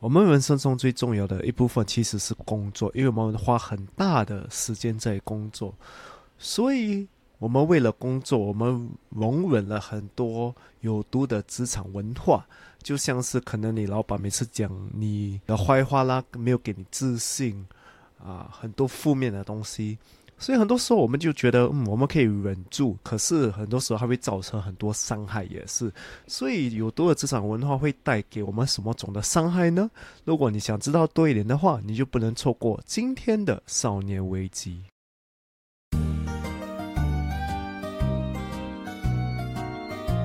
我们人生中最重要的一部分其实是工作，因为我们花很大的时间在工作，所以我们为了工作，我们容忍了很多有毒的职场文化，就像是可能你老板每次讲你的坏话啦，没有给你自信啊，很多负面的东西。所以很多时候我们就觉得，嗯，我们可以忍住，可是很多时候它会造成很多伤害，也是。所以有毒的职场文化会带给我们什么种的伤害呢？如果你想知道多一点的话，你就不能错过今天的少年危机。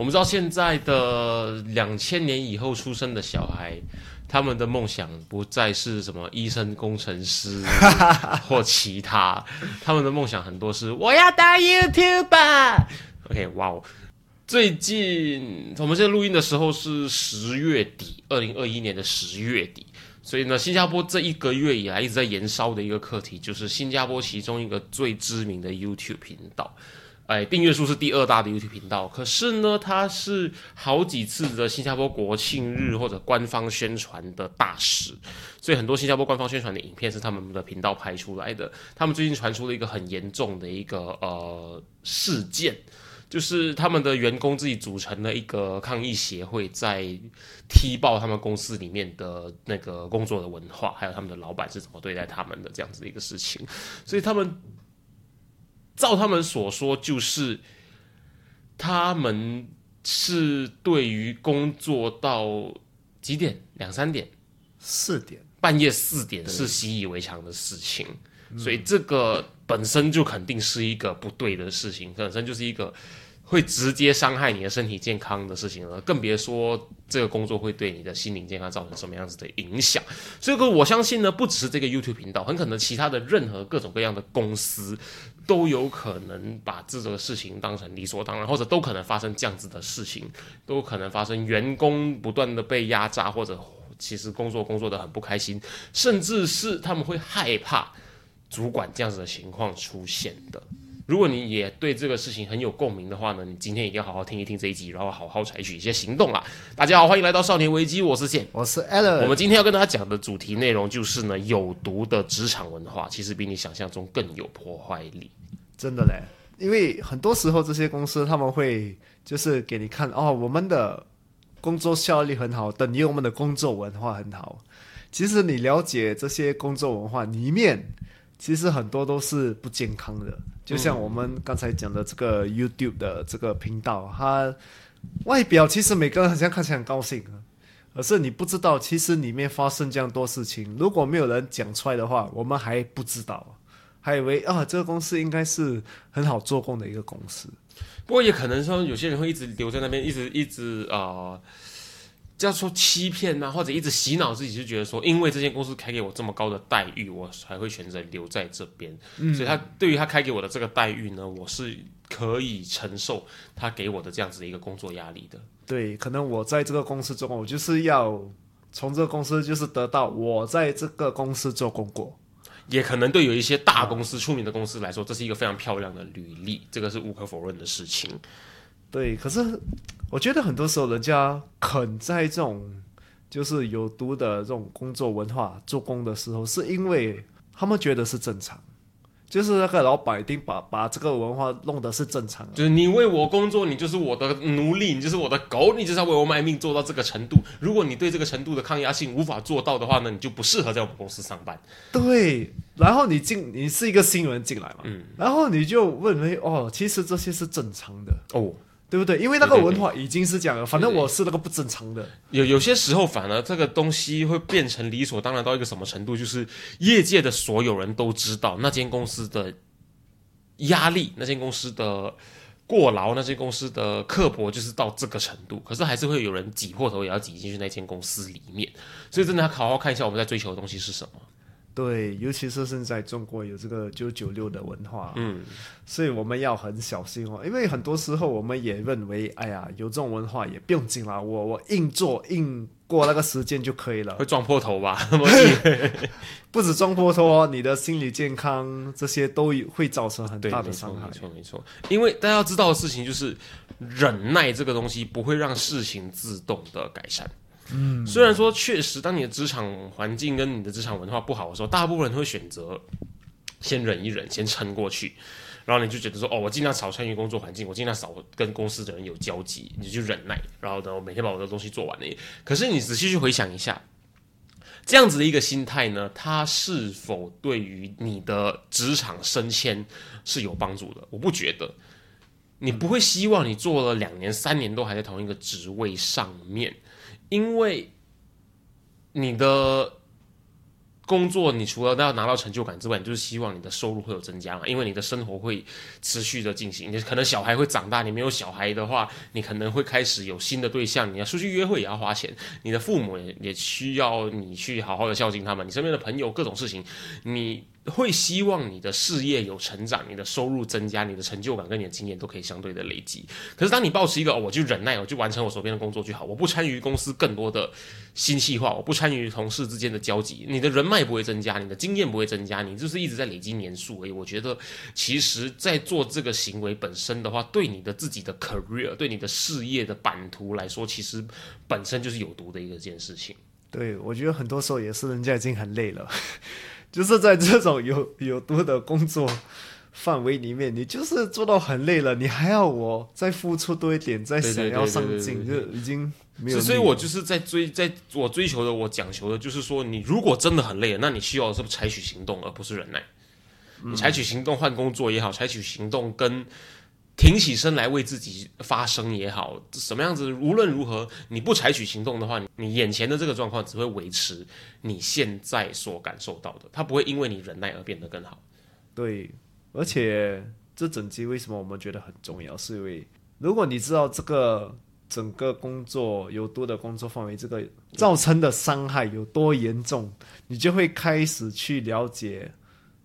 我们知道现在的两千年以后出生的小孩，他们的梦想不再是什么医生、工程师 或其他，他们的梦想很多是我要当 YouTuber。OK，哇哦！最近我们现在录音的时候是十月底，二零二一年的十月底，所以呢，新加坡这一个月以来一直在燃烧的一个课题，就是新加坡其中一个最知名的 YouTube 频道。哎，订阅数是第二大的 YouTube 频道，可是呢，它是好几次的新加坡国庆日或者官方宣传的大使，所以很多新加坡官方宣传的影片是他们的频道拍出来的。他们最近传出了一个很严重的一个呃事件，就是他们的员工自己组成了一个抗议协会，在踢爆他们公司里面的那个工作的文化，还有他们的老板是怎么对待他们的这样子的一个事情，所以他们。照他们所说，就是他们是对于工作到几点，两三点、四点、半夜四点是习以为常的事情，所以这个本身就肯定是一个不对的事情，本身就是一个。会直接伤害你的身体健康的事情了，更别说这个工作会对你的心灵健康造成什么样子的影响。所以，我相信呢，不只是这个 YouTube 频道，很可能其他的任何各种各样的公司都有可能把这个事情当成理所当然，或者都可能发生这样子的事情，都可能发生员工不断的被压榨，或者其实工作工作的很不开心，甚至是他们会害怕主管这样子的情况出现的。如果你也对这个事情很有共鸣的话呢，你今天一定要好好听一听这一集，然后好好采取一些行动啦。大家好，欢迎来到少年危机，我是线，我是 Alan。我们今天要跟大家讲的主题内容就是呢，有毒的职场文化，其实比你想象中更有破坏力。真的嘞，因为很多时候这些公司他们会就是给你看哦，我们的工作效率很好，等于我们的工作文化很好。其实你了解这些工作文化里面，其实很多都是不健康的。就像我们刚才讲的这个 YouTube 的这个频道，它外表其实每个人好像看起来很高兴啊，可是你不知道，其实里面发生这样多事情。如果没有人讲出来的话，我们还不知道，还以为啊，这个公司应该是很好做工的一个公司。不过也可能说，有些人会一直留在那边，一直一直啊。叫说欺骗呐，或者一直洗脑自己，就觉得说，因为这间公司开给我这么高的待遇，我才会选择留在这边。所以，他对于他开给我的这个待遇呢，我是可以承受他给我的这样子的一个工作压力的。对，可能我在这个公司中，我就是要从这个公司就是得到我在这个公司做工过。也可能对有一些大公司、出名的公司来说，这是一个非常漂亮的履历，这个是无可否认的事情。对，可是我觉得很多时候人家肯在这种就是有毒的这种工作文化做工的时候，是因为他们觉得是正常，就是那个老板一定把把这个文化弄得是正常的，就是你为我工作，你就是我的奴隶，你就是我的狗，你就是要为我卖命做到这个程度。如果你对这个程度的抗压性无法做到的话呢，你就不适合在我们公司上班。对，然后你进，你是一个新人进来嘛，嗯，然后你就问为哦，其实这些是正常的哦。对不对？因为那个文化已经是这样了，反正我是那个不正常的。有有些时候，反而这个东西会变成理所当然到一个什么程度？就是业界的所有人都知道那间公司的压力，那间公司的过劳那间公司的刻薄就是到这个程度，可是还是会有人挤破头也要挤进去那间公司里面，所以真的要好好看一下我们在追求的东西是什么。对，尤其是现在中国有这个九九六的文化，嗯，所以我们要很小心哦。因为很多时候我们也认为，哎呀，有这种文化也不用紧啦，我我硬做硬过那个时间就可以了会。撞破头吧？不止撞破头哦，你的心理健康这些都会造成很，大，的伤害没。错，没错。因为大家要知道的事情就是，忍耐这个东西不会让事情自动的改善。嗯，虽然说确实，当你的职场环境跟你的职场文化不好的时候，大部分人会选择先忍一忍，先撑过去。然后你就觉得说，哦，我尽量少参与工作环境，我尽量少跟公司的人有交集，你就忍耐。然后呢，我每天把我的东西做完了。可是你仔细去回想一下，这样子的一个心态呢，它是否对于你的职场升迁是有帮助的？我不觉得。你不会希望你做了两年、三年都还在同一个职位上面，因为你的工作，你除了要拿到成就感之外，你就是希望你的收入会有增加嘛，因为你的生活会持续的进行。你可能小孩会长大，你没有小孩的话，你可能会开始有新的对象，你要出去约会也要花钱，你的父母也也需要你去好好的孝敬他们，你身边的朋友各种事情，你会希望你的事业有成长，你的收入增加，你的成就感跟你的经验都可以相对的累积。可是当你保持一个、哦、我就忍耐，我就完成我手边的工作就好，我不参与公司更多的新细化，我不参与同事之间的交集，你的人脉不会增加，你的经验不会增加，你就是一直在累积年数而已。我觉得其实，在做这个行为本身的话，对你的自己的 career，对你的事业的版图来说，其实本身就是有毒的一个件事情。对，我觉得很多时候也是人家已经很累了，就是在这种有 有毒的工作范围里面，你就是做到很累了，你还要我再付出多一点，再想要上进，对就已经没有。所以，我就是在追，在我追求的，我讲求的就是说，你如果真的很累了，那你需要的是采取行动，而不是忍耐。你采取行动换工作也好，采取行动跟挺起身来为自己发声也好，什么样子，无论如何，你不采取行动的话，你眼前的这个状况只会维持你现在所感受到的，它不会因为你忍耐而变得更好。对，而且这整集为什么我们觉得很重要，是因为如果你知道这个整个工作有多的工作范围，这个造成的伤害有多严重，你就会开始去了解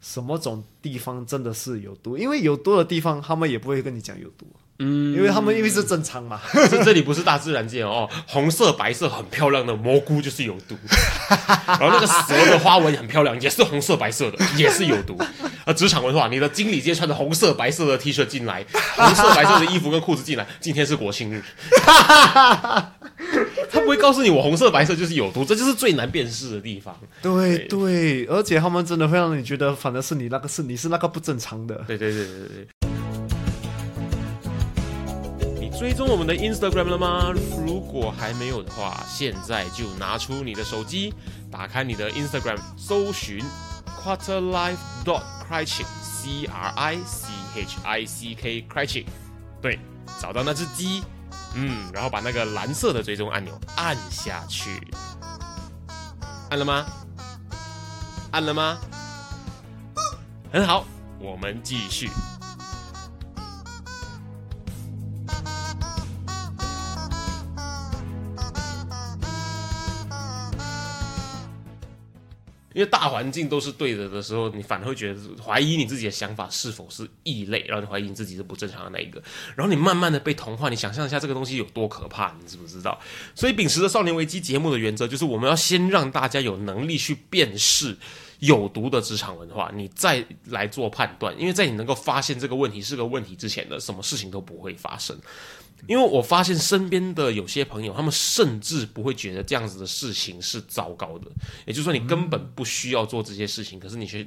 什么种地方真的是有毒，因为有毒的地方他们也不会跟你讲有毒，嗯，因为他们因为是正常嘛。这这里不是大自然界哦，红色、白色很漂亮的蘑菇就是有毒，然后那个蛇的花纹很漂亮，也是红色、白色的，也是有毒。啊，职场文化，你的经理今天穿着红色、白色的 T 恤进来，红色、白色的衣服跟裤子进来，今天是国庆日，他不会告诉你我红色、白色就是有毒，这就是最难辨识的地方。对对，而且他们真的会让你觉得，反正是你那个是你是那个不正常的。对对对对对。你追踪我们的 Instagram 了吗？如果还没有的话，现在就拿出你的手机，打开你的 Instagram，搜寻 quarterlife dot crunching c r i c h i c k crunching，对，找到那只鸡，嗯，然后把那个蓝色的追踪按钮按下去，按了吗？按了吗？很好，我们继续。因为大环境都是对的的时候，你反而会觉得怀疑你自己的想法是否是异类，然后你怀疑你自己是不正常的那一个，然后你慢慢的被同化，你想象一下这个东西有多可怕，你知不知道？所以秉持着《少年危机》节目的原则，就是我们要先让大家有能力去辨识有毒的职场文化，你再来做判断。因为在你能够发现这个问题是个问题之前呢，什么事情都不会发生。因为我发现身边的有些朋友，他们甚至不会觉得这样子的事情是糟糕的，也就是说，你根本不需要做这些事情，可是你却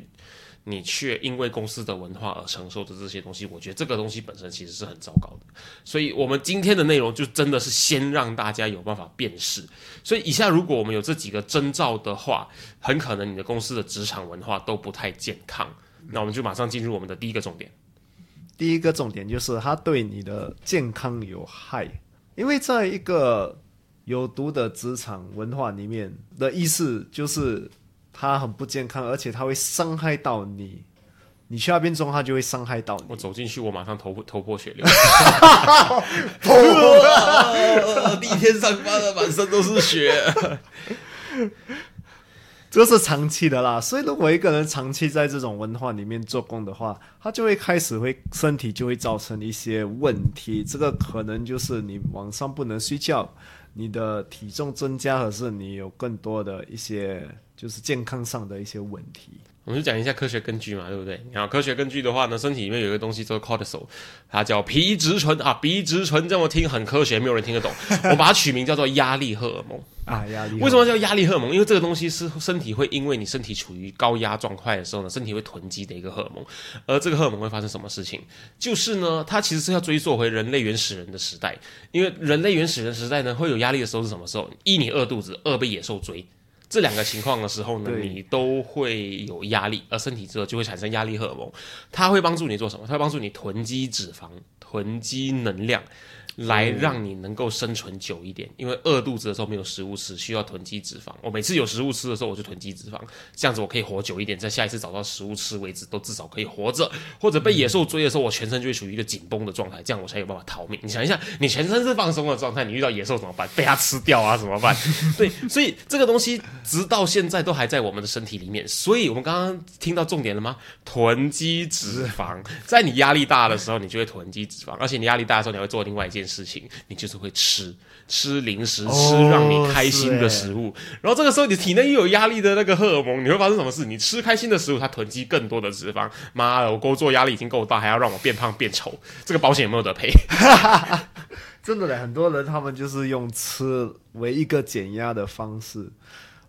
你却因为公司的文化而承受着这些东西。我觉得这个东西本身其实是很糟糕的。所以，我们今天的内容就真的是先让大家有办法辨识。所以，以下如果我们有这几个征兆的话，很可能你的公司的职场文化都不太健康。那我们就马上进入我们的第一个重点。第一个重点就是它对你的健康有害，因为在一个有毒的职场文化里面的意思就是它很不健康，而且它会伤害到你你去那边中，它就会伤害到你。我走进去，我马上头 头破血流。第一天上班了，满身都是血。这是长期的啦，所以如果一个人长期在这种文化里面做工的话，他就会开始会身体就会造成一些问题。这个可能就是你晚上不能睡觉，你的体重增加，或是你有更多的一些就是健康上的一些问题。我们就讲一下科学根据嘛，对不对？然后科学根据的话呢，身体里面有一个东西叫做 cortisol，它叫皮质醇啊，皮质醇这么听很科学，没有人听得懂。我把它取名叫做压力荷尔蒙啊，压力。为什么叫压力荷尔蒙？因为这个东西是身体会因为你身体处于高压状态的时候呢，身体会囤积的一个荷尔蒙。而这个荷尔蒙会发生什么事情？就是呢，它其实是要追溯回人类原始人的时代，因为人类原始人时代呢，会有压力的时候是什么时候？一你饿肚子，二被野兽追。这两个情况的时候呢，你都会有压力，而身体之后就会产生压力荷尔蒙，它会帮助你做什么？它会帮助你囤积脂肪、囤积能量。来让你能够生存久一点，因为饿肚子的时候没有食物吃，需要囤积脂肪。我每次有食物吃的时候，我就囤积脂肪，这样子我可以活久一点，在下一次找到食物吃为止，都至少可以活着。或者被野兽追的时候，我全身就会处于一个紧绷的状态，这样我才有办法逃命。你想一下，你全身是放松的状态，你遇到野兽怎么办？被它吃掉啊？怎么办？对，所以这个东西直到现在都还在我们的身体里面。所以我们刚刚听到重点了吗？囤积脂肪，在你压力大的时候，你就会囤积脂肪，而且你压力大的时候，你会做另外一件事情，你就。是会吃吃零食，吃让你开心的食物，然后这个时候你体内又有压力的那个荷尔蒙，你会发生什么事？你吃开心的食物，它囤积更多的脂肪。妈的，我工作压力已经够大，还要让我变胖变丑，这个保险有没有得赔？真的嘞，很多人他们就是用吃为一个减压的方式，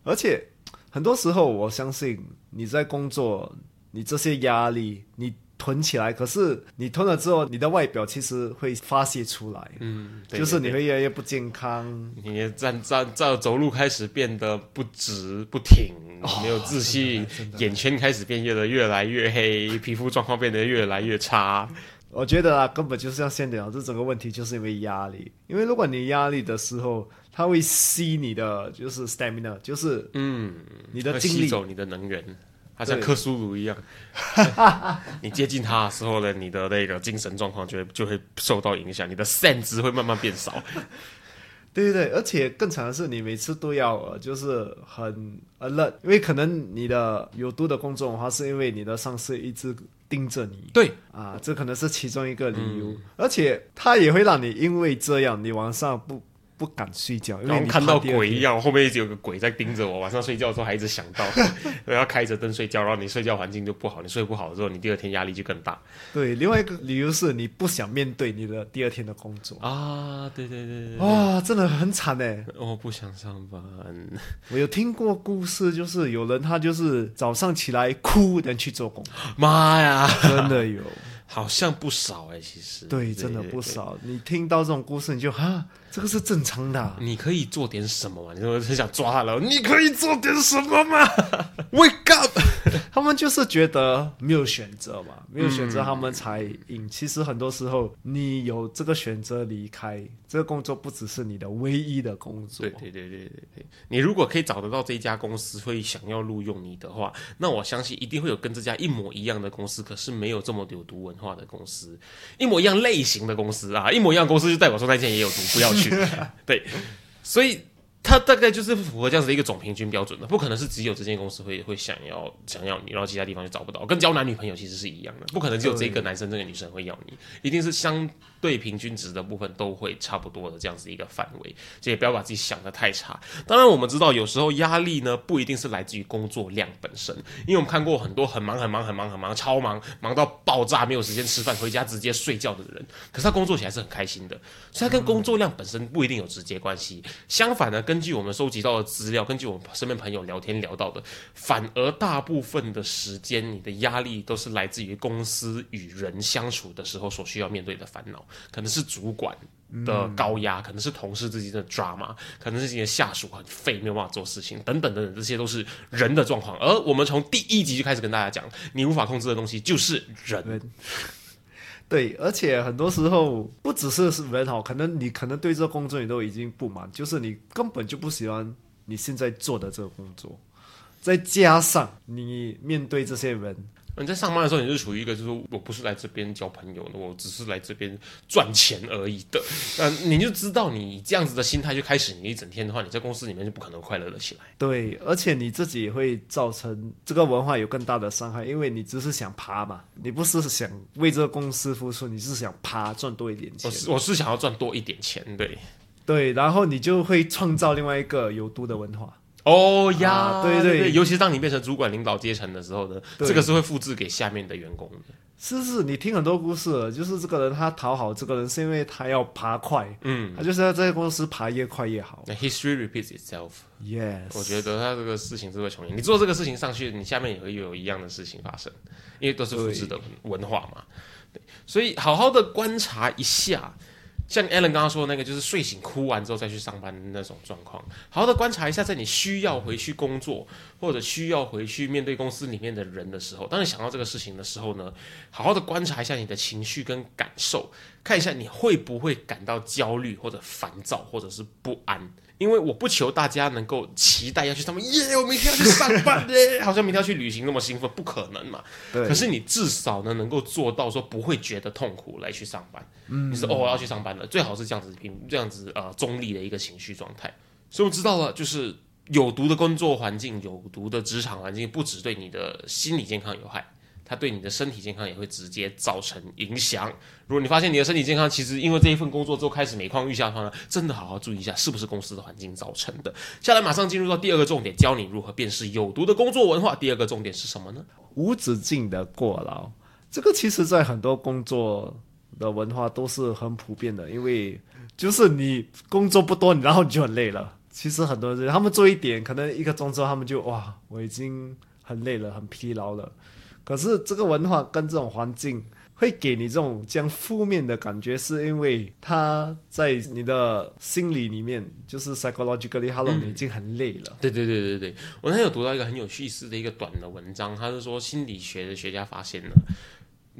而且很多时候我相信你在工作，你这些压力你。囤起来，可是你吞了之后，你的外表其实会发泄出来，嗯，就是你会越来越不健康，你站站站走路开始变得不直不挺，没有自信，眼圈开始变得越来越黑，皮肤状况变得越来越差。我觉得啊，根本就是要先聊这整个问题，就是因为压力，因为如果你压力的时候，它会吸你的就是 stamina，就是嗯，你的精力，吸走你的能源。它像克苏鲁一样，你接近它的时候呢，你的那个精神状况就会就会受到影响，你的善值会慢慢变少。对对对，而且更惨的是，你每次都要呃就是很 alert，因为可能你的有毒的工作的话，是因为你的上司一直盯着你。对啊，这可能是其中一个理由，而且他也会让你因为这样，你晚上不。不敢睡觉，因为看到鬼一样，后面一直有个鬼在盯着我。晚上睡觉的时候还一直想到，我要开着灯睡觉，然后你睡觉环境就不好，你睡不好之后，你第二天压力就更大。对，另外一个理由是你不想面对你的第二天的工作啊！对对对对，哇，真的很惨哎！我不想上班。我有听过故事，就是有人他就是早上起来哭，人去做工。妈呀，真的有。好像不少哎，其实对，真的不少。你听到这种故事，你就哈，这个是正常的。你可以做点什么嘛？你说很想抓他了，你可以做点什么吗？Wake up！他们就是觉得没有选择嘛，没有选择他们才赢。其实很多时候，你有这个选择离开这个工作，不只是你的唯一的工作。对对对对对对。你如果可以找得到这一家公司会想要录用你的话，那我相信一定会有跟这家一模一样的公司，可是没有这么有毒文。化的公司，一模一样类型的公司啊，一模一样公司就代表说那间也有毒，不要去。对，所以。它大概就是符合这样子的一个总平均标准的，不可能是只有这间公司会会想要想要你，然后其他地方就找不到。跟交男女朋友其实是一样的，不可能只有这个男生这个女生会要你，一定是相对平均值的部分都会差不多的这样子一个范围。所以不要把自己想的太差。当然我们知道有时候压力呢不一定是来自于工作量本身，因为我们看过很多很忙很忙很忙很忙超忙忙到爆炸没有时间吃饭回家直接睡觉的人，可是他工作起来是很开心的，所以他跟工作量本身不一定有直接关系。相反呢。根据我们收集到的资料，根据我们身边朋友聊天聊到的，反而大部分的时间，你的压力都是来自于公司与人相处的时候所需要面对的烦恼，可能是主管的高压，可能是同事之间的 drama，可能是你的下属很废，没有办法做事情，等等等等，这些都是人的状况。而我们从第一集就开始跟大家讲，你无法控制的东西就是人。对，而且很多时候不只是是人好，可能你可能对这工作你都已经不满，就是你根本就不喜欢你现在做的这个工作，再加上你面对这些人。你在上班的时候，你是处于一个就是我不是来这边交朋友的，我只是来这边赚钱而已的。那你就知道，你这样子的心态就开始，你一整天的话，你在公司里面就不可能快乐了起来。对，而且你自己也会造成这个文化有更大的伤害，因为你只是想爬嘛，你不是想为这个公司付出，你是想爬赚多一点钱我。是我是想要赚多一点钱，对。对，然后你就会创造另外一个有毒的文化。哦呀，啊对对对，尤其是当你变成主管领导阶层的时候呢，对这个是会复制给下面的员工的。是是，你听很多故事了，就是这个人他讨好这个人，是因为他要爬快，嗯，他就是要在公司爬越快越好。那 history repeats itself。Yes，我觉得他这个事情是会重演。你做这个事情上去，你下面也会有一样的事情发生，因为都是复制的文化嘛。对，所以好好的观察一下，像 Alan 刚刚说的那个，就是睡醒哭完之后再去上班的那种状况，好好的观察一下，在你需要回去工作或者需要回去面对公司里面的人的时候，当你想到这个事情的时候呢，好好的观察一下你的情绪跟感受，看一下你会不会感到焦虑或者烦躁或者是不安。因为我不求大家能够期待要去上班，耶！我明天要去上班耶，好像明天要去旅行那么兴奋，不可能嘛。对，可是你至少呢能够做到说不会觉得痛苦来去上班。嗯，你是哦我要去上班了，最好是这样子平这样子呃中立的一个情绪状态。所以我知道了，就是有毒的工作环境、有毒的职场环境，不只对你的心理健康有害。它对你的身体健康也会直接造成影响。如果你发现你的身体健康其实因为这一份工作之后开始每况愈下的话呢，真的好好注意一下，是不是公司的环境造成的。下来马上进入到第二个重点，教你如何辨识有毒的工作文化。第二个重点是什么呢？无止境的过劳，这个其实在很多工作的文化都是很普遍的，因为就是你工作不多，然后你就很累了。其实很多人他们做一点，可能一个钟之后，他们就哇，我已经很累了，很疲劳了。可是这个文化跟这种环境会给你这种这样负面的感觉，是因为他在你的心理里面，就是 psychologically，hello，、你已经很累了。对对对对对，我那天有读到一个很有趣事的一个短的文章，他是说心理学的学家发现呢，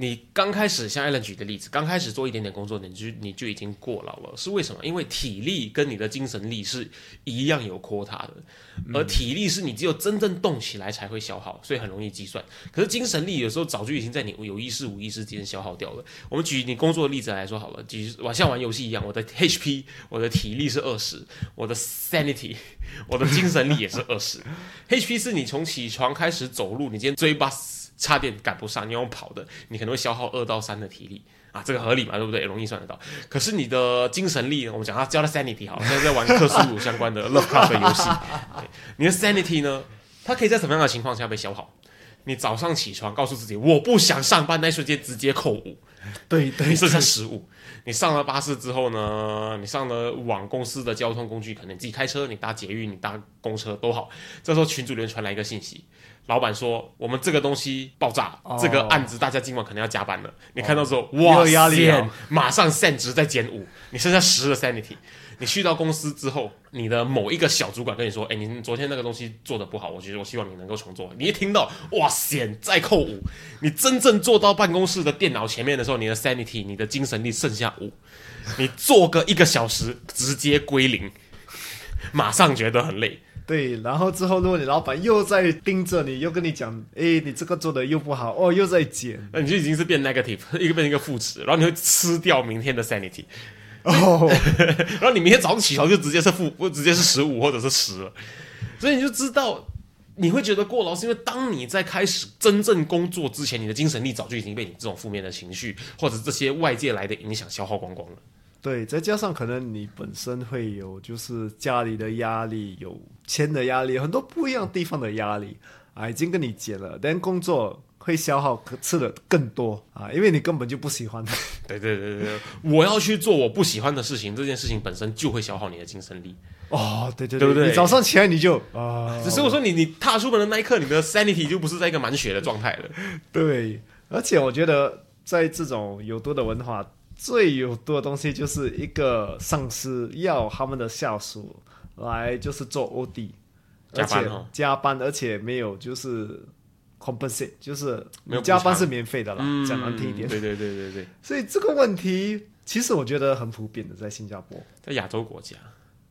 你刚开始像艾伦举的例子，刚开始做一点点工作，你就你就已经过劳了，是为什么？因为体力跟你的精神力是一样有 quota 的，而体力是你只有真正动起来才会消耗，所以很容易计算。可是精神力有时候早就已经在你有意识无意识之间消耗掉了。我们举你工作的例子来说好了，举我像玩游戏一样，我的 HP，我的体力是二十，我的 sanity，我的精神力也是二十。HP 是你从起床开始走路，你今天追 bus 差点赶不上，你用跑的，你可能会消耗二到三的体力。啊，这个合理嘛，对不对？容易算得到。可是你的精神力呢，我们讲它叫它 sanity 好了，现 在在玩克苏鲁相关的 Lovecraft 的游戏，你的 sanity 呢，它可以在什么样的情况下被消耗？你早上起床告诉自己我不想上班，那一瞬间直接扣五，对对你剩下十五。你上了巴士之后呢，你上了往公司的交通工具，可能你自己开车，你搭捷运，你搭公车都好。这时候群主里面传来一个信息，老板说我们这个东西爆炸，哦这个案子大家今晚可能要加班了。你看到之后，又哇有压力塞了，马上 san 值再减五，你剩下十的 sanity。你去到公司之后，你的某一个小主管跟你说：“哎，你昨天那个东西做的不好，我觉得我希望你能够重做。”你一听到，哇险，再扣五，你真正坐到办公室的电脑前面的时候，你的 sanity，你的精神力剩下五，你做个一个小时直接归零，马上觉得很累。对，然后之后，如果你老板又在盯着你，又跟你讲，诶，你这个做的又不好，哦，又在减，那你就已经是变 negative，一个变成一个负值，然后你会吃掉明天的 sanity，哦，然后你明天早上起床就直接是负，不直接是十五或者是十了，所以你就知道你会觉得过劳，是因为当你在开始真正工作之前，你的精神力早就已经被你这种负面的情绪或者这些外界来的影响消耗光光了。对，再加上可能你本身会有就是家里的压力，有钱的压力，很多不一样地方的压力啊，已经跟你减了，但工作会消耗吃的更多啊，因为你根本就不喜欢。对对对对对，我要去做我不喜欢的事情，这件事情本身就会消耗你的精神力。哦，对对对不对你早上起来你就啊，只是我说你你踏出门的那一刻，你的 sanity 就不是在一个满血的状态了。对，而且我觉得在这种有毒的文化，最有毒的东西就是一个上司要他们的下属来就是做 OD，而且加班哦。加班，而且没有就是 compensate，就是加班是免费的啦，嗯讲难听一点。对对对对对，所以这个问题其实我觉得很普遍的，在新加坡。在亚洲国家，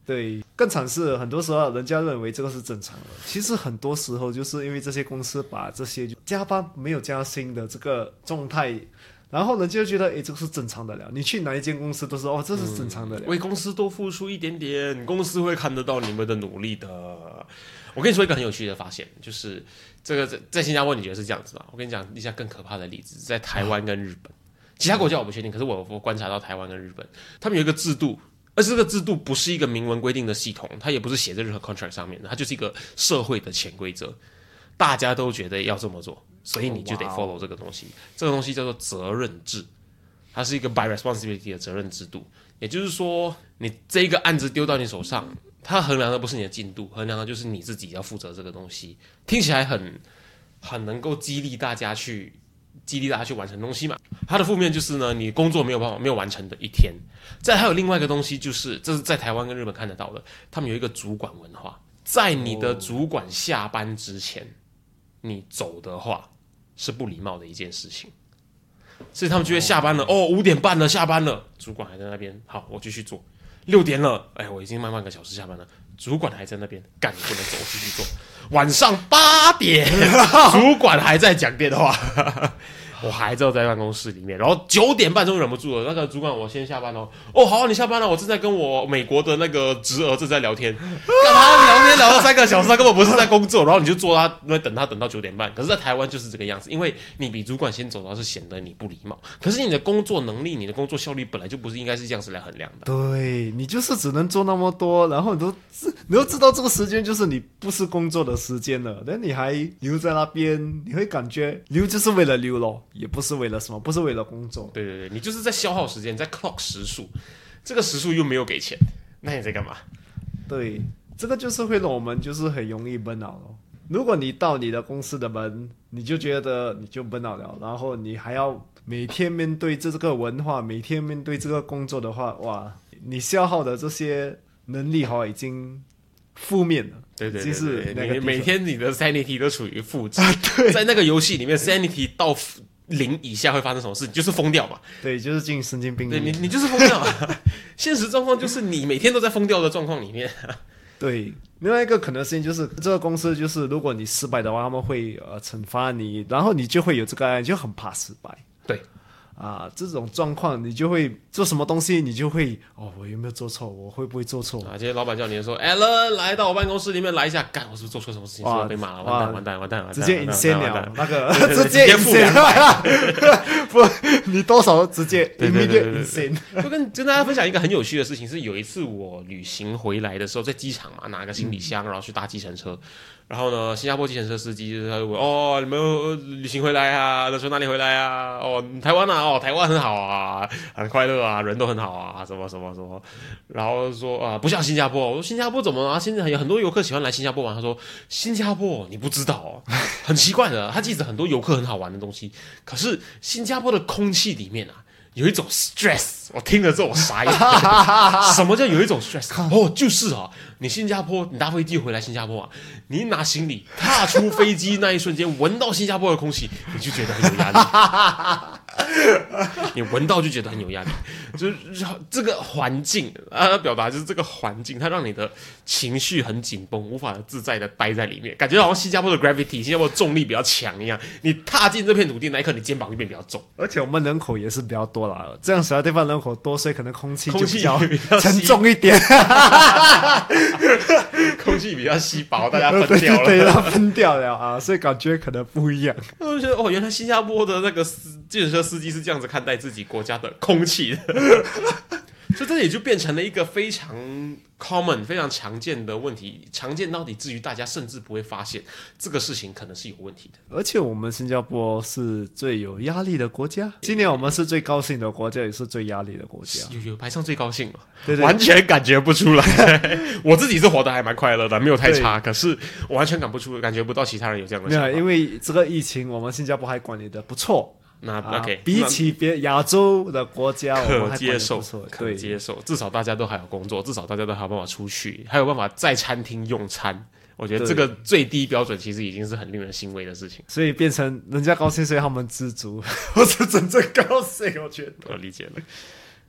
对，更惨是，很多时候人家认为这个是正常的，其实很多时候就是因为这些公司把这些加班没有加薪的这个状态，然后呢就觉得，诶，这个是正常的了。你去哪一间公司都是，哦，这是正常的了。为公司多付出一点点，公司会看得到你们的努力的。我跟你说一个很有趣的发现，就是这个在在新加坡你觉得是这样子吗？我跟你讲一下更可怕的例子，在台湾跟日本，其他国家我不确定，可是我我观察到台湾跟日本，他们有一个制度。而这个制度不是一个明文规定的系统，它也不是写在任何 contract 上面，它就是一个社会的潜规则，大家都觉得要这么做，所以你就得 follow 这个东西。这个东西叫做责任制，它是一个 by responsibility 的责任制度。也就是说，你这一个案子丢到你手上，它衡量的不是你的进度，衡量的就是你自己要负责这个东西。听起来很很能够激励大家去。激励大家去完成东西嘛？它的负面就是呢，你工作没有办法没有完成的一天。再还有另外一个东西，就是这是在台湾跟日本看得到的，他们有一个主管文化，在你的主管下班之前，你走的话是不礼貌的一件事情。所以他们就会下班了，哦，五点半了，下班了，主管还在那边，好，我继续做。六点了，哎，我已经慢慢个小时下班了，主管还在那边，干，你不能走，我继续做。晚上八点，主管还在讲电话。我还在在办公室里面，然后九点半钟忍不住了，那个主管，我先下班喽。哦，好，你下班了，我正在跟我美国的那个侄儿正在聊天，干嘛聊天聊了三个小时，他根本不是在工作，然后你就坐他那等他等到九点半。可是，在台湾就是这个样子，因为你比主管先走，到是显得你不礼貌。可是你的工作能力、你的工作效率本来就不是应该是这样子来衡量的。对你就是只能做那么多，然后你都知你都知道这个时间就是你不是工作的时间了，那你还留在那边，你会感觉留就是为了留咯。也不是为了什么，不是为了工作。对对对，你就是在消耗时间，在 clock 时数，这个时数又没有给钱，那你在干嘛？对，这个就是会让我们就是很容易奔恼咯。如果你到你的公司的门，你就觉得你就奔恼了，然后你还要每天面对这这个文化，每天面对这个工作的话，哇，你消耗的这些能力哈已经负面了。对对对，每每天你的 sanity 都处于负值，对，在那个游戏里面 sanity 到。零以下会发生什么事？你就是疯掉嘛？对，就是进神经病。对你，你就是疯掉嘛。现实状况就是你每天都在疯掉的状况里面。对，另外一个可能性就是这个公司就是，如果你失败的话，他们会呃惩罚你，然后你就会有这个，就很怕失败。对。啊，这种状况你就会做什么东西，你就会哦，我有没有做错？我会不会做错？啊，今天老板叫你说，Allen 来到我办公室里面来一下，干，我是不是做错什么事情？哇，被骂了，完蛋，完蛋，完蛋，直接隐先了，那个 直接付两百，不，你多少直接对对对对，就跟跟大家分享一个很有趣的事情，是有一次我旅行回来的时候，在机场嘛，拿个行李箱，然后去搭计程车。然后呢，新加坡计程车司机他就问：“哦，你们旅行回来啊？那从哪里回来啊？哦，台湾啊？哦，台湾很好啊，很快乐啊，人都很好啊，什么什么什么。”然后说：“啊，不像新加坡。”我说：“新加坡怎么啊？现在有很多游客喜欢来新加坡玩。”他说：“新加坡你不知道，很奇怪的，他记得很多游客很好玩的东西，可是新加坡的空气里面啊。”有一种 stress，我听了之后我傻眼。什么叫有一种 stress？哦，就是啊，你新加坡，你搭飞机回来新加坡啊，你拿行李踏出飞机那一瞬间，闻到新加坡的空气，你就觉得很有压力。你闻到就觉得很有压力，就是这个环境啊，表达就是这个环境，它让你的情绪很紧绷，无法自在的待在里面，感觉好像新加坡的 gravity，新加坡重力比较强一样。你踏进这片土地那一刻，你肩膀就变比较重。而且我们人口也是比较多啦，这样其他地方人口多，所以可能空气空气比较沉重一点，空气比较稀薄，大家分掉了，对，它 分掉了啊，所以感觉可能不一样。我觉得哦，原来新加坡的那个自行车。司机是这样子看待自己国家的空气的，所以这也就变成了一个非常 common、非常常见的问题，常见到底至于大家甚至不会发现这个事情可能是有问题的。而且我们新加坡是最有压力的国家，今年我们是最高兴的国家，也是最压力的国家。有有排上最高兴了，对对，完全感觉不出来。我自己是活得还蛮快乐的，没有太差，可是我完全感不出，感觉不到其他人有这样的想法。因为这个疫情，我们新加坡还管理的不错。那 OK，比起别亚洲的国家，可接受，可接受。至少大家都还有工作，至少大家都还有办法出去，还有办法在餐厅用餐。我觉得这个最低标准其实已经是很令人欣慰的事情。所以变成人家高兴，所以他们知足，我是真正高兴。我觉得我理解了。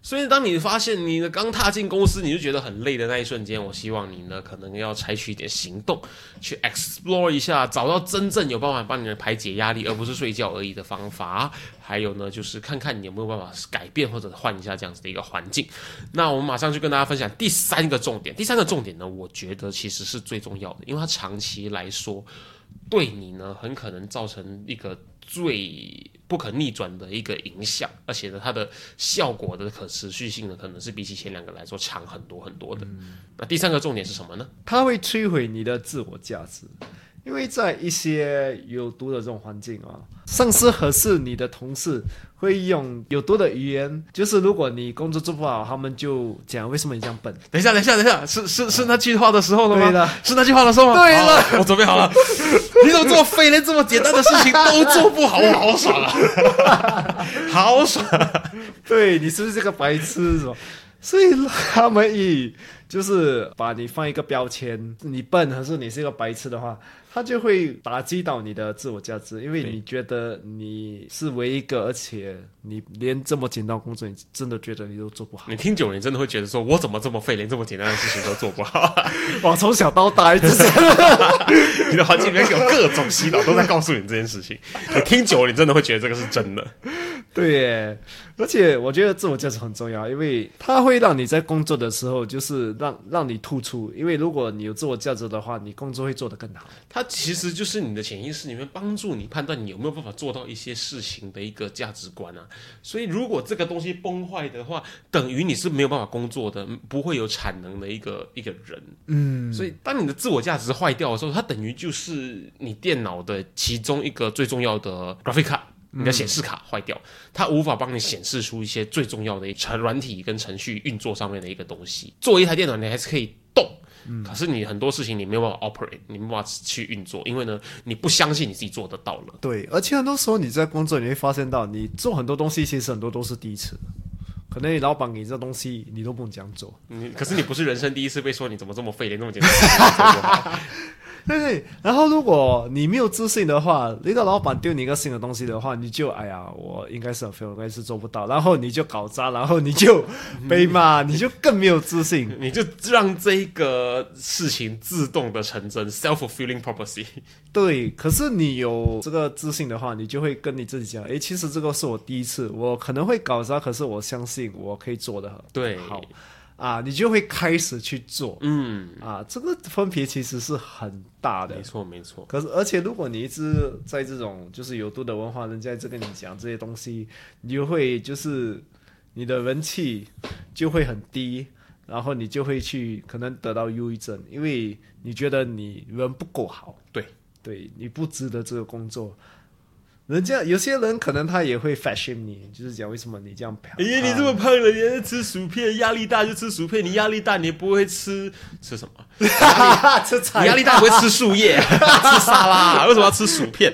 所以，当你发现你呢刚踏进公司，你就觉得很累的那一瞬间，我希望你呢可能要采取一点行动，去 explore 一下，找到真正有办法帮你排解压力，而不是睡觉而已的方法。还有呢，就是看看你有没有办法改变或者换一下这样子的一个环境。那我们马上就跟大家分享第三个重点。第三个重点呢，我觉得其实是最重要的，因为它长期来说对你呢很可能造成一个最。不可逆转的一个影响，而且呢，它的效果的可持续性呢，可能是比起前两个来说强很多很多的。那第三个重点是什么呢？它会摧毁你的自我价值。因为在一些有毒的这种环境啊，上司合适你的同事会用有毒的语言，就是如果你工作做不好，他们就讲为什么你这样笨。等一下，等一下，等一下，是是是那句话的时候了吗？对的，是那句话的时候吗？对了，我准备好了。你怎么这么废呢？这么简单的事情都做不好，我好爽啊！好爽。对你是不是这个白痴？是吧？所以他们以就是把你放一个标签，你笨还是你是一个白痴的话。他就会打击到你的自我价值，因为你觉得你是唯一一个，而且你连这么简单工作，你真的觉得你都做不好。你听久了，你真的会觉得说，我怎么这么废，连这么简单的事情都做不好？我从小到大一直你的环境里面有各种洗脑都在告诉你这件事情。你听久了，你真的会觉得这个是真的。对耶，而且我觉得自我价值很重要，因为它会让你在工作的时候，就是让让你突出。因为如果你有自我价值的话，你工作会做得更好。它其实就是你的潜意识里面帮助你判断你有没有办法做到一些事情的一个价值观啊。所以如果这个东西崩坏的话，等于你是没有办法工作的，不会有产能的一个一个人。嗯，所以当你的自我价值坏掉的时候，它等于就是你电脑的其中一个最重要的 graphic 卡。你的显示卡坏掉，它无法帮你显示出一些最重要的一程软体跟程序运作上面的一个东西。作为一台电脑，你还是可以动，可是你很多事情你没有办法 operate，你没办法去运作，因为呢，你不相信你自己做得到了。对，而且很多时候你在工作，你会发现到你做很多东西，其实很多都是第一次，可能你老板给这东西你都不能这样做。你可是你不是人生第一次被说你怎么这么废，连那么简单。对对，然后如果你没有自信的话，那个老板丢你一个新的东西的话，你就哎呀，我应该是很废，我应该是做不到，然后你就搞砸，然后你就被骂，你就更没有自信，你就让这个事情自动的成真，self-fulfilling prophecy。对，可是你有这个自信的话，你就会跟你自己讲，哎，其实这个是我第一次，我可能会搞砸，可是我相信我可以做的对好。啊，你就会开始去做，嗯，啊，这个分别其实是很大的，没错没错。可是，而且如果你一直在这种就是有毒的文化，人家一直跟你讲这些东西，你就会就是你的人气就会很低，然后你就会去可能得到忧郁症，因为你觉得你人不够好，对，对你不值得这个工作。人家有些人可能他也会 fashion 你，就是讲为什么你这样胖？哎呀，你这么胖了，你还吃薯片，压力大就吃薯片。你压力大，你不会吃吃什么？吃菜。压力大不会吃树叶，吃沙拉。为什么要吃薯片？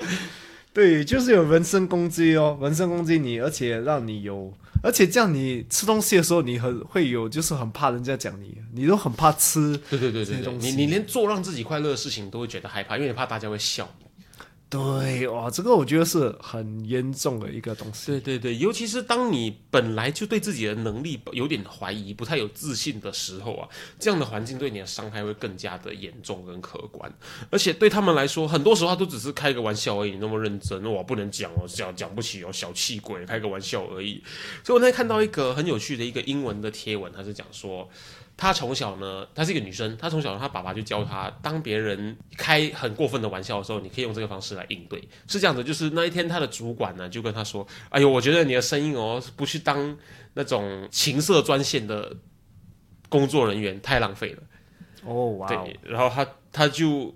对，就是有人身攻击哦，人身攻击你，而且让你有，而且这样你吃东西的时候，你很会有，就是很怕人家讲你，你都很怕吃。对对对对对，你你连做让自己快乐的事情都会觉得害怕，因为你怕大家会笑。对哇，这个我觉得是很严重的一个东西。对对对，尤其是当你本来就对自己的能力有点怀疑、不太有自信的时候啊，这样的环境对你的伤害会更加的严重跟可观。而且对他们来说，很多时候都只是开个玩笑而已。那么认真，我不能讲哦，讲讲不起哦，小气鬼，开个玩笑而已。所以我那天看到一个很有趣的一个英文的贴文，他是讲说。她从小呢，她是一个女生。她从小，她爸爸就教她，当别人开很过分的玩笑的时候，你可以用这个方式来应对。是这样的，就是那一天，她的主管呢就跟她说：“哎呦，我觉得你的声音哦，不去当那种情色专线的工作人员，太浪费了。”哦，哇！对，然后她她就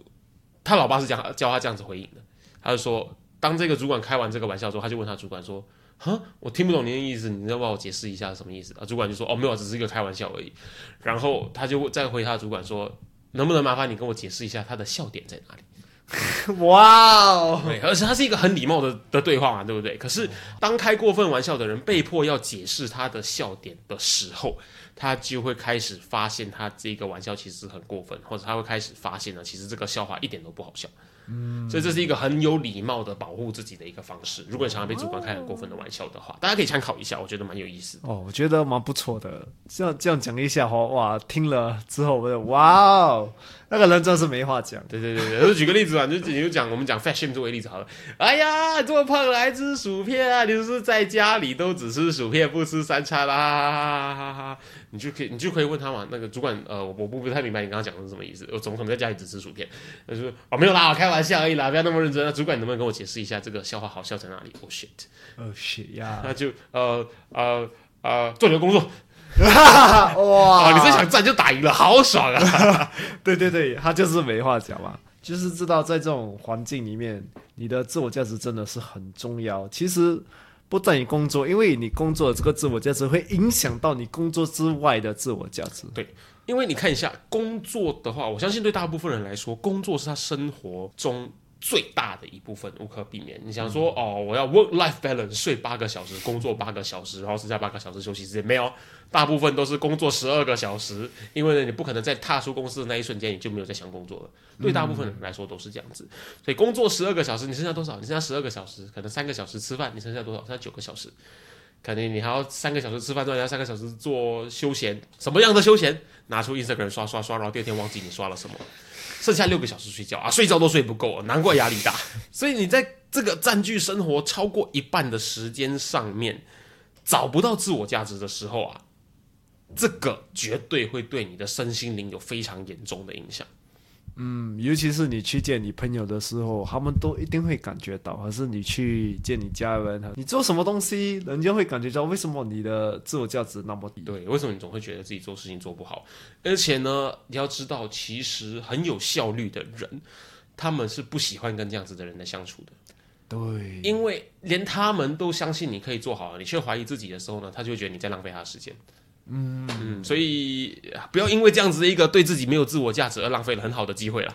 她老爸是讲教她这样子回应的，他就说，当这个主管开完这个玩笑之后，他就问他主管说。哈，我听不懂您的意思，你要帮我解释一下什么意思啊？主管就说：“哦，没有，只是一个开玩笑而已。”然后他就再回他主管说：“能不能麻烦你跟我解释一下他的笑点在哪里？” 哇哦！对，而且他是一个很礼貌的的对话嘛，对不对？可是当开过分玩笑的人被迫要解释他的笑点的时候。他就会开始发现他这个玩笑其实很过分，或者他会开始发现呢，其实这个笑话一点都不好笑。所以这是一个很有礼貌的保护自己的一个方式。如果你常常被主管开很过分的玩笑的话，大家可以参考一下，我觉得蛮有意思的。哦，我觉得蛮不错的。这样这样讲一下哈，哇，听了之后我就哇哦，那个人真是没话讲。对对对对，就举个例子吧，就你就讲我们讲 fashion 作为例子好了。哎呀，这么胖来吃薯片啊？你是在家里都只吃薯片不吃三餐啦？哈哈哈！你就可以你就可以问他嘛，那个主管呃，我我不不太明白你刚刚讲的是什么意思？我怎么可能在家里只吃薯片？他说哦没有啦，开玩笑而已啦，不要那么认真。那主管你能不能跟我解释一下这个笑话好笑在哪里？Oh shit！Oh shit 呀！那就呃呃呃做你的工作。哇！你真想战就打赢了，好爽啊！对 对对，他就是没话讲嘛，就是知道在这种环境里面，你的自我价值真的是很重要。其实不在于工作，因为你工作的这个自我价值会影响到你工作之外的自我价值。对，因为你看一下工作的话，我相信对大部分人来说，工作是他生活中。最大的一部分无可避免。你想说哦，我要 work life balance，睡八个小时，工作八个小时，然后剩下八个小时休息时间，没有，大部分都是工作十二个小时。因为呢，你不可能在踏出公司的那一瞬间，你就没有在想工作了。对大部分人来说都是这样子。所以工作十二个小时，你剩下多少？你剩下十二个小时，可能三个小时吃饭，你剩下多少？剩下九个小时。肯定你还要三个小时吃饭，之后要三个小时做休闲。什么样的休闲？拿出 Instagram 刷刷刷，然后第二天忘记你刷了什么。剩下六个小时睡觉啊，睡觉都睡不够，难怪压力大。所以你在这个占据生活超过一半的时间上面，找不到自我价值的时候啊，这个绝对会对你的身心灵有非常严重的影响。嗯，尤其是你去见你朋友的时候，他们都一定会感觉到；，还是你去见你家人，你做什么东西，人家会感觉到为什么你的自我价值那么低？对，为什么你总会觉得自己做事情做不好？而且呢，你要知道，其实很有效率的人，他们是不喜欢跟这样子的人来相处的。对，因为连他们都相信你可以做好，你却怀疑自己的时候呢，他就会觉得你在浪费他的时间。嗯嗯，所以不要因为这样子的一个对自己没有自我价值而浪费了很好的机会了。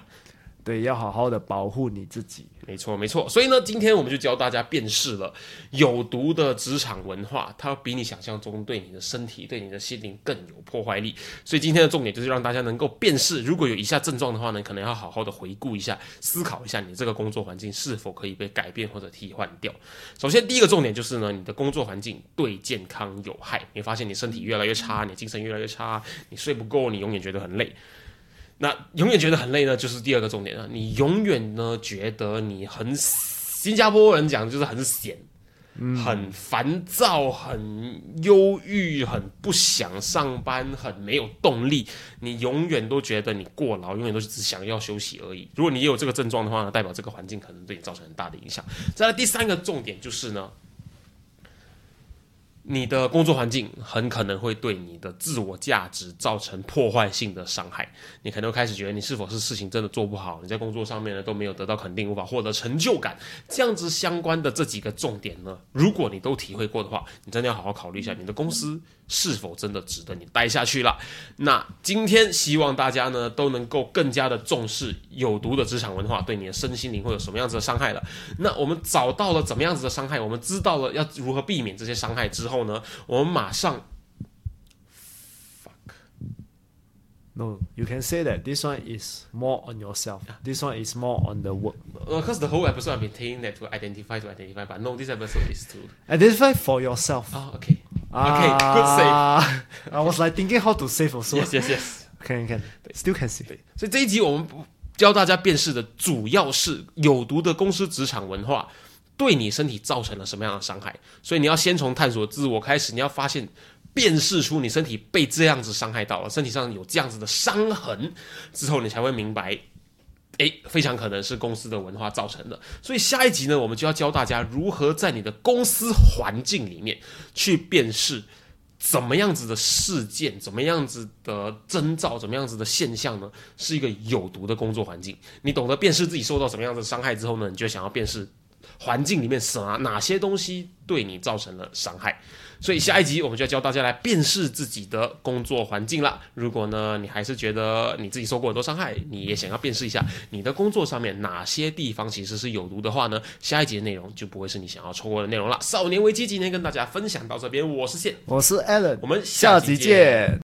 对，要好好的保护你自己。没错，没错。所以呢，今天我们就教大家辨识了有毒的职场文化，它比你想象中对你的身体、对你的心灵更有破坏力。所以今天的重点就是让大家能够辨识，如果有以下症状的话呢，可能要好好的回顾一下，思考一下你这个工作环境是否可以被改变或者替换掉。首先，第一个重点就是呢，你的工作环境对健康有害。你发现你身体越来越差，你精神越来越差，你睡不够，你永远觉得很累。那永远觉得很累呢，就是第二个重点了。你永远呢觉得你很新加坡人讲就是很闲，很烦躁，很忧郁，很不想上班，很没有动力。你永远都觉得你过劳，永远都是只想要休息而已。如果你也有这个症状的话呢，代表这个环境可能对你造成很大的影响。再来第三个重点就是呢。你的工作环境很可能会对你的自我价值造成破坏性的伤害。你可能开始觉得你是否是事情真的做不好，你在工作上面呢都没有得到肯定，无法获得成就感。这样子相关的这几个重点呢，如果你都体会过的话，你真的要好好考虑一下你的公司。是否真的值得你待下去了？那今天希望大家呢都能够更加的重视有毒的职场文化对你的身心灵会有什么样子的伤害了。那我们找到了怎么样子的伤害，我们知道了要如何避免这些伤害之后呢，我们马上。No, you can say that this one is more on yourself. This one is more on the work. Because the whole episode I've been taking that to identify to identify, but no, this episode is to identify for yourself. Oh, okay. Okay, good save. I was like thinking how to save also. Yes, yes, yes. Can can still can save. 所以这一集我们教大家辨识的主要是有毒的公司职场文化对你身体造成了什么样的伤害。所以你要先从探索自我开始，你要发现。辨识出你身体被这样子伤害到了，身体上有这样子的伤痕之后，你才会明白，诶，非常可能是公司的文化造成的。所以下一集呢，我们就要教大家如何在你的公司环境里面去辨识怎么样子的事件、怎么样子的征兆、怎么样子的现象呢？是一个有毒的工作环境。你懂得辨识自己受到什么样的伤害之后呢，你就想要辨识环境里面什么哪些东西对你造成了伤害。所以下一集我们就要教大家来辨识自己的工作环境了。如果呢，你还是觉得你自己受过很多伤害，你也想要辨识一下你的工作上面哪些地方其实是有毒的话呢？下一集的内容就不会是你想要错过的内容了。少年危机今天跟大家分享到这边，我是谢，我是 Allen，我们下集见。